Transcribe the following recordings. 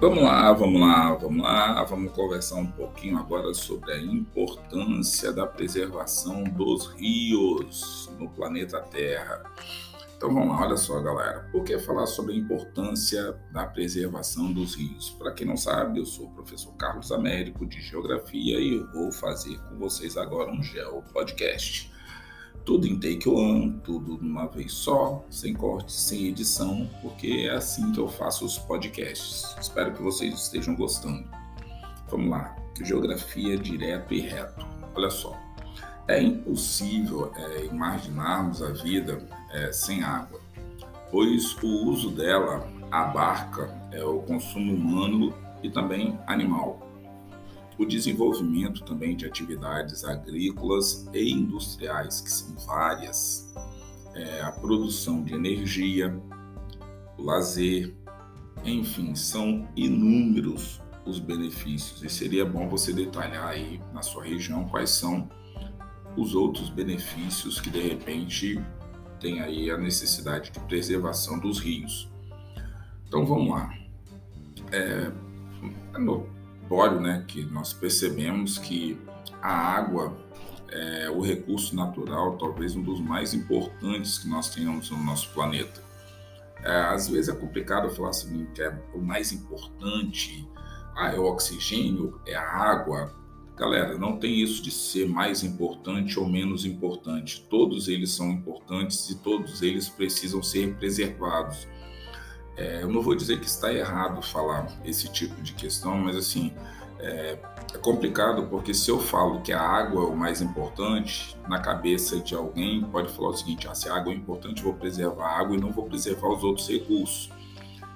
Vamos lá, vamos lá, vamos lá, vamos conversar um pouquinho agora sobre a importância da preservação dos rios no planeta Terra. Então vamos lá, olha só, galera. Por que falar sobre a importância da preservação dos rios? Para quem não sabe, eu sou o professor Carlos Américo de Geografia e vou fazer com vocês agora um Geo Podcast tudo em take one, tudo de uma vez só, sem corte, sem edição, porque é assim que eu faço os podcasts. Espero que vocês estejam gostando. Vamos lá, geografia direto e reto. Olha só, é impossível é, imaginarmos a vida é, sem água, pois o uso dela abarca é, o consumo humano e também animal o desenvolvimento também de atividades agrícolas e industriais, que são várias, é, a produção de energia, o lazer, enfim, são inúmeros os benefícios e seria bom você detalhar aí na sua região quais são os outros benefícios que de repente tem aí a necessidade de preservação dos rios. Então vamos lá. É, né, que nós percebemos que a água é o recurso natural, talvez um dos mais importantes que nós tenhamos no nosso planeta. É, às vezes é complicado falar assim, que é o mais importante, ah, é o oxigênio, é a água. Galera, não tem isso de ser mais importante ou menos importante. Todos eles são importantes e todos eles precisam ser preservados. É, eu não vou dizer que está errado falar esse tipo de questão, mas assim é, é, complicado porque se eu falo que a água é o mais importante, na cabeça de alguém pode falar o seguinte: ah, se a água é importante, vou preservar a água e não vou preservar os outros recursos.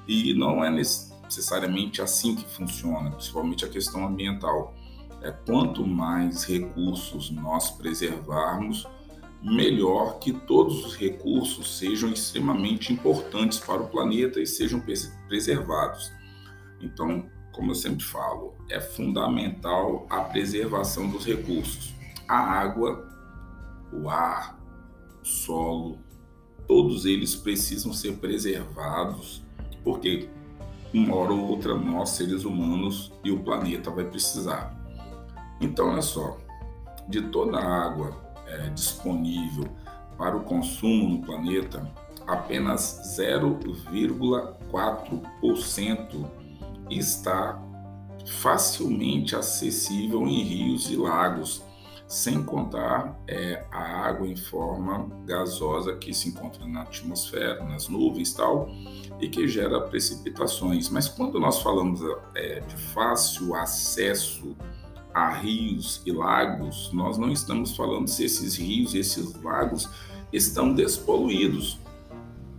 E não é necessariamente assim que funciona, principalmente a questão ambiental. É, quanto mais recursos nós preservarmos, melhor que todos os recursos sejam extremamente importantes para o planeta e sejam preservados. Então, como eu sempre falo, é fundamental a preservação dos recursos. A água, o ar, o solo, todos eles precisam ser preservados, porque uma hora ou outra nós, seres humanos e o planeta vai precisar. Então, olha só, de toda a água é, disponível para o consumo no planeta, apenas 0,4% está facilmente acessível em rios e lagos, sem contar é, a água em forma gasosa que se encontra na atmosfera, nas nuvens tal, e que gera precipitações. Mas quando nós falamos é, de fácil acesso a rios e lagos, nós não estamos falando se esses rios e esses lagos estão despoluídos.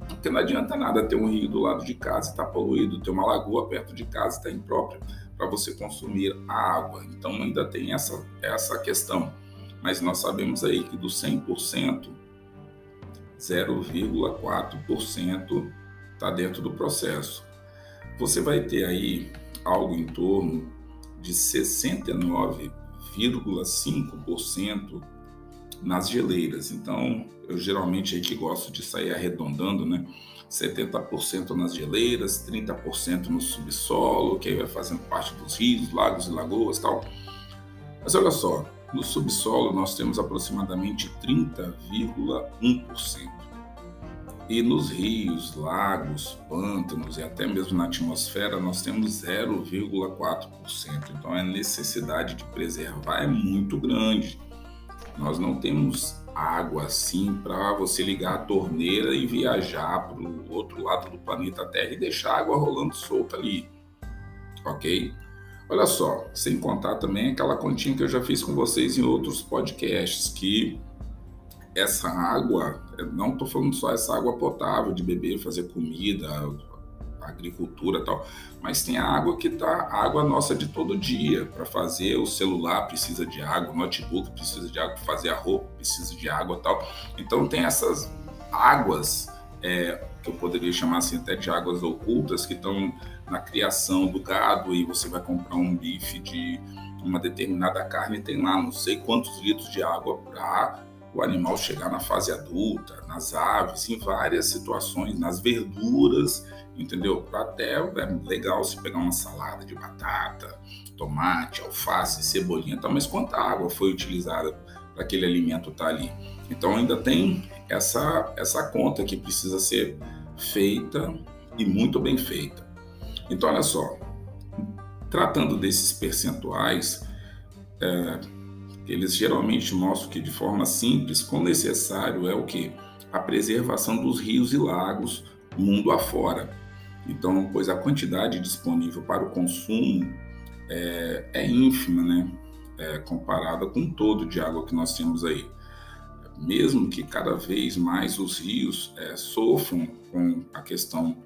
Porque não adianta nada ter um rio do lado de casa e está poluído, ter uma lagoa perto de casa e está imprópria para você consumir a água. Então ainda tem essa, essa questão. Mas nós sabemos aí que do 100%, 0,4% está dentro do processo. Você vai ter aí algo em torno de 69,5% nas geleiras. Então, eu geralmente aí que gosto de sair arredondando, né? 70% nas geleiras, 30% no subsolo, que aí vai fazendo parte dos rios, lagos e lagoas tal. Mas olha só, no subsolo nós temos aproximadamente 30,1%. E nos rios, lagos, pântanos e até mesmo na atmosfera nós temos 0,4%. Então a necessidade de preservar é muito grande. Nós não temos água assim para você ligar a torneira e viajar para o outro lado do planeta Terra e deixar a água rolando solta ali. Ok? Olha só, sem contar também aquela continha que eu já fiz com vocês em outros podcasts, que essa água, não estou falando só essa água potável de beber, fazer comida, agricultura tal, mas tem a água que tá água nossa de todo dia para fazer o celular precisa de água, o notebook precisa de água, fazer a roupa precisa de água tal. Então tem essas águas é, que eu poderia chamar assim até de águas ocultas que estão na criação do gado e você vai comprar um bife de uma determinada carne tem lá não sei quantos litros de água para o animal chegar na fase adulta, nas aves, em várias situações, nas verduras, entendeu? Até é legal se pegar uma salada de batata, tomate, alface, cebolinha, tá? mas quanta água foi utilizada para aquele alimento estar tá ali? Então ainda tem essa, essa conta que precisa ser feita e muito bem feita. Então olha só, tratando desses percentuais, é, eles geralmente mostram que de forma simples, quão necessário é o que? A preservação dos rios e lagos mundo afora. Então, pois a quantidade disponível para o consumo é, é ínfima, né? É, comparada com todo de água que nós temos aí. Mesmo que cada vez mais os rios é, sofram com a questão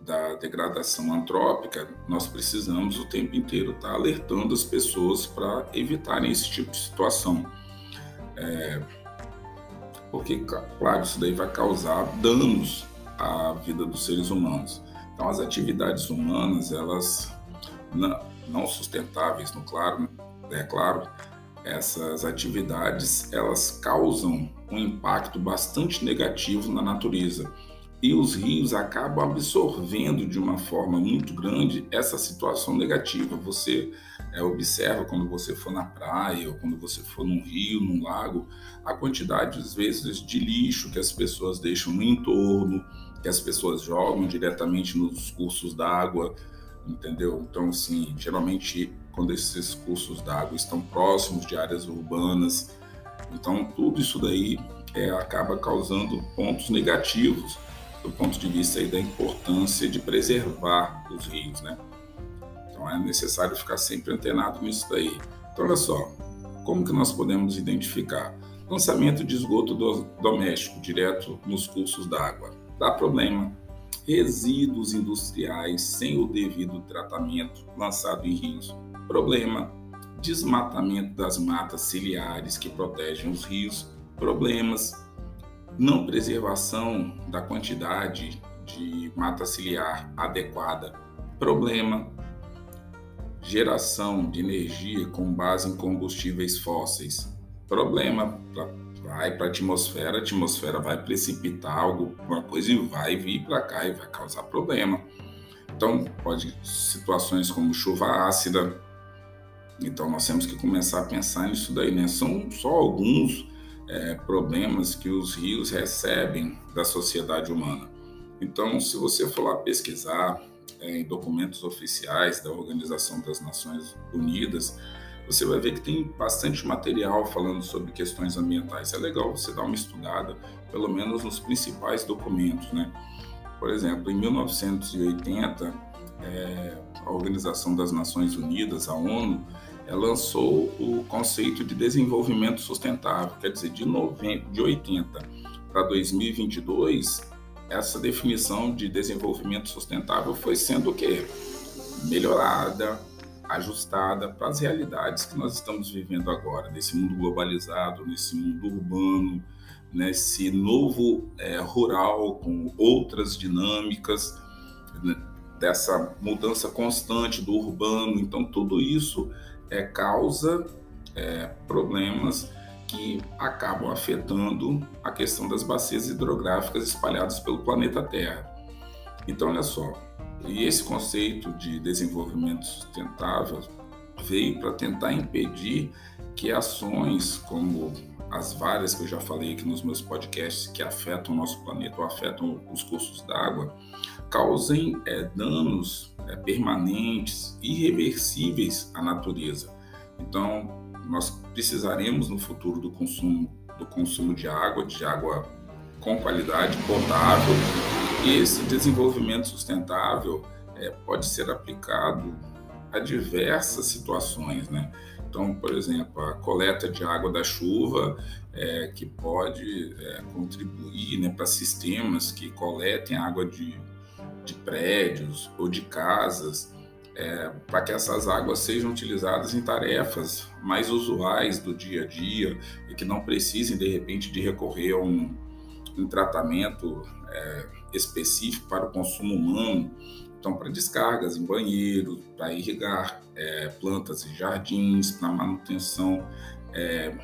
da degradação antrópica, nós precisamos o tempo inteiro estar alertando as pessoas para evitarem esse tipo de situação. É, porque, claro, isso daí vai causar danos à vida dos seres humanos. Então, as atividades humanas, elas não, sustentáveis, no claro, é claro, essas atividades elas causam um impacto bastante negativo na natureza e os rios acabam absorvendo de uma forma muito grande essa situação negativa. Você é, observa quando você for na praia ou quando você for num rio, num lago, a quantidade, às vezes, de lixo que as pessoas deixam no entorno, que as pessoas jogam diretamente nos cursos d'água, entendeu? Então, assim, geralmente, quando esses cursos d'água estão próximos de áreas urbanas, então tudo isso daí é, acaba causando pontos negativos do ponto de vista da importância de preservar os rios, né? Então é necessário ficar sempre antenado nisso daí. Então olha só, como que nós podemos identificar? Lançamento de esgoto do, doméstico direto nos cursos d'água. Dá problema. Resíduos industriais sem o devido tratamento lançado em rios. Problema. Desmatamento das matas ciliares que protegem os rios. Problemas não preservação da quantidade de mata ciliar adequada, problema, geração de energia com base em combustíveis fósseis, problema, vai para a atmosfera, a atmosfera vai precipitar algo, uma coisa e vai vir para cá e vai causar problema. Então, pode situações como chuva ácida. Então, nós temos que começar a pensar nisso daí, né? São só alguns é, problemas que os rios recebem da sociedade humana. Então, se você for lá pesquisar é, em documentos oficiais da Organização das Nações Unidas, você vai ver que tem bastante material falando sobre questões ambientais. É legal você dar uma estudada, pelo menos nos principais documentos, né? Por exemplo, em 1980, é, a Organização das Nações Unidas, a ONU, lançou o conceito de desenvolvimento sustentável, quer dizer, de, 90, de 80 para 2022, essa definição de desenvolvimento sustentável foi sendo o quê? Melhorada, ajustada para as realidades que nós estamos vivendo agora, nesse mundo globalizado, nesse mundo urbano, nesse novo é, rural com outras dinâmicas, né, dessa mudança constante do urbano. Então, tudo isso é, causa é, problemas que acabam afetando a questão das bacias hidrográficas espalhadas pelo planeta Terra. Então, olha só, e esse conceito de desenvolvimento sustentável veio para tentar impedir que ações como as várias que eu já falei aqui nos meus podcasts que afetam o nosso planeta ou afetam os cursos d'água causem é, danos é, permanentes, irreversíveis à natureza. Então, nós precisaremos no futuro do consumo do consumo de água, de água com qualidade, potável. E esse desenvolvimento sustentável é, pode ser aplicado a diversas situações, né? Então, por exemplo, a coleta de água da chuva, é, que pode é, contribuir né, para sistemas que coletem água de, de prédios ou de casas, é, para que essas águas sejam utilizadas em tarefas mais usuais do dia a dia e que não precisem, de repente, de recorrer a um, um tratamento é, específico para o consumo humano. Então, para descargas em banheiro, para irrigar é, plantas e jardins, para manutenção é,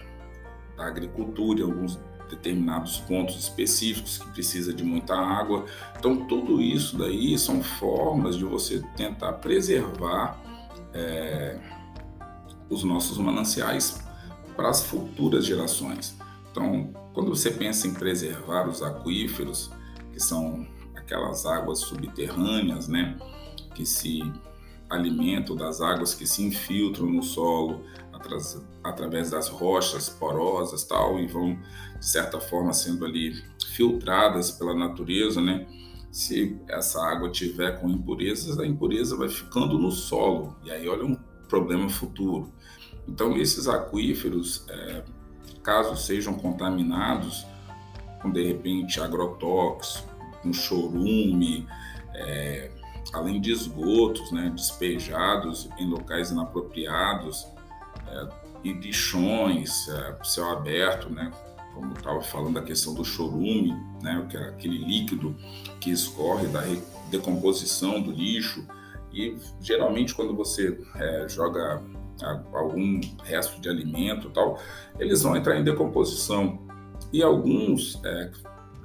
da agricultura, alguns determinados pontos específicos que precisa de muita água. Então, tudo isso daí são formas de você tentar preservar é, os nossos mananciais para as futuras gerações. Então, quando você pensa em preservar os aquíferos, que são aquelas águas subterrâneas, né, que se alimentam das águas que se infiltram no solo através das rochas porosas tal e vão de certa forma sendo ali filtradas pela natureza, né? Se essa água tiver com impurezas, a impureza vai ficando no solo e aí olha um problema futuro. Então esses aquíferos, é, caso sejam contaminados com de repente agrotóxico, com chorume, é, além de esgotos né, despejados em locais inapropriados, é, e lixões, é, céu aberto, né, como estava falando da questão do chorume, né, que é aquele líquido que escorre da decomposição do lixo, e geralmente quando você é, joga algum resto de alimento tal, eles vão entrar em decomposição. E alguns é,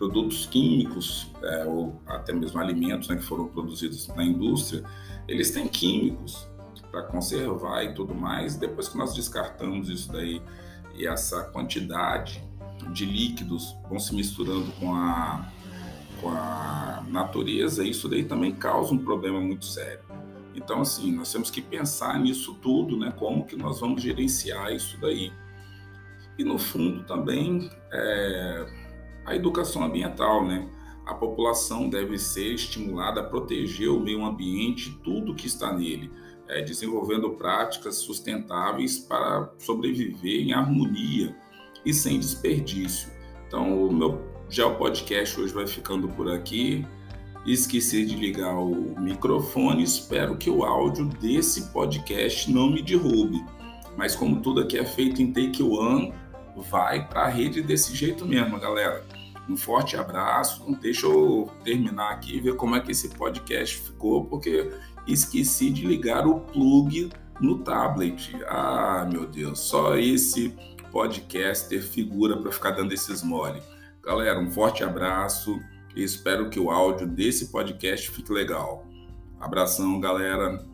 produtos químicos é, ou até mesmo alimentos né, que foram produzidos na indústria, eles têm químicos para conservar e tudo mais. Depois que nós descartamos isso daí e essa quantidade de líquidos vão se misturando com a, com a natureza, isso daí também causa um problema muito sério. Então, assim, nós temos que pensar nisso tudo, né? Como que nós vamos gerenciar isso daí. E no fundo também é, a educação ambiental, né? A população deve ser estimulada a proteger o meio ambiente, tudo que está nele, é, desenvolvendo práticas sustentáveis para sobreviver em harmonia e sem desperdício. Então, o meu Geo Podcast hoje vai ficando por aqui. Esqueci de ligar o microfone, espero que o áudio desse podcast não me derrube. Mas como tudo aqui é feito em Take One, vai para a rede desse jeito mesmo, galera. Um forte abraço. Deixa eu terminar aqui e ver como é que esse podcast ficou, porque esqueci de ligar o plug no tablet. Ah, meu Deus, só esse podcaster figura para ficar dando esses mole. Galera, um forte abraço e espero que o áudio desse podcast fique legal. Abração, galera.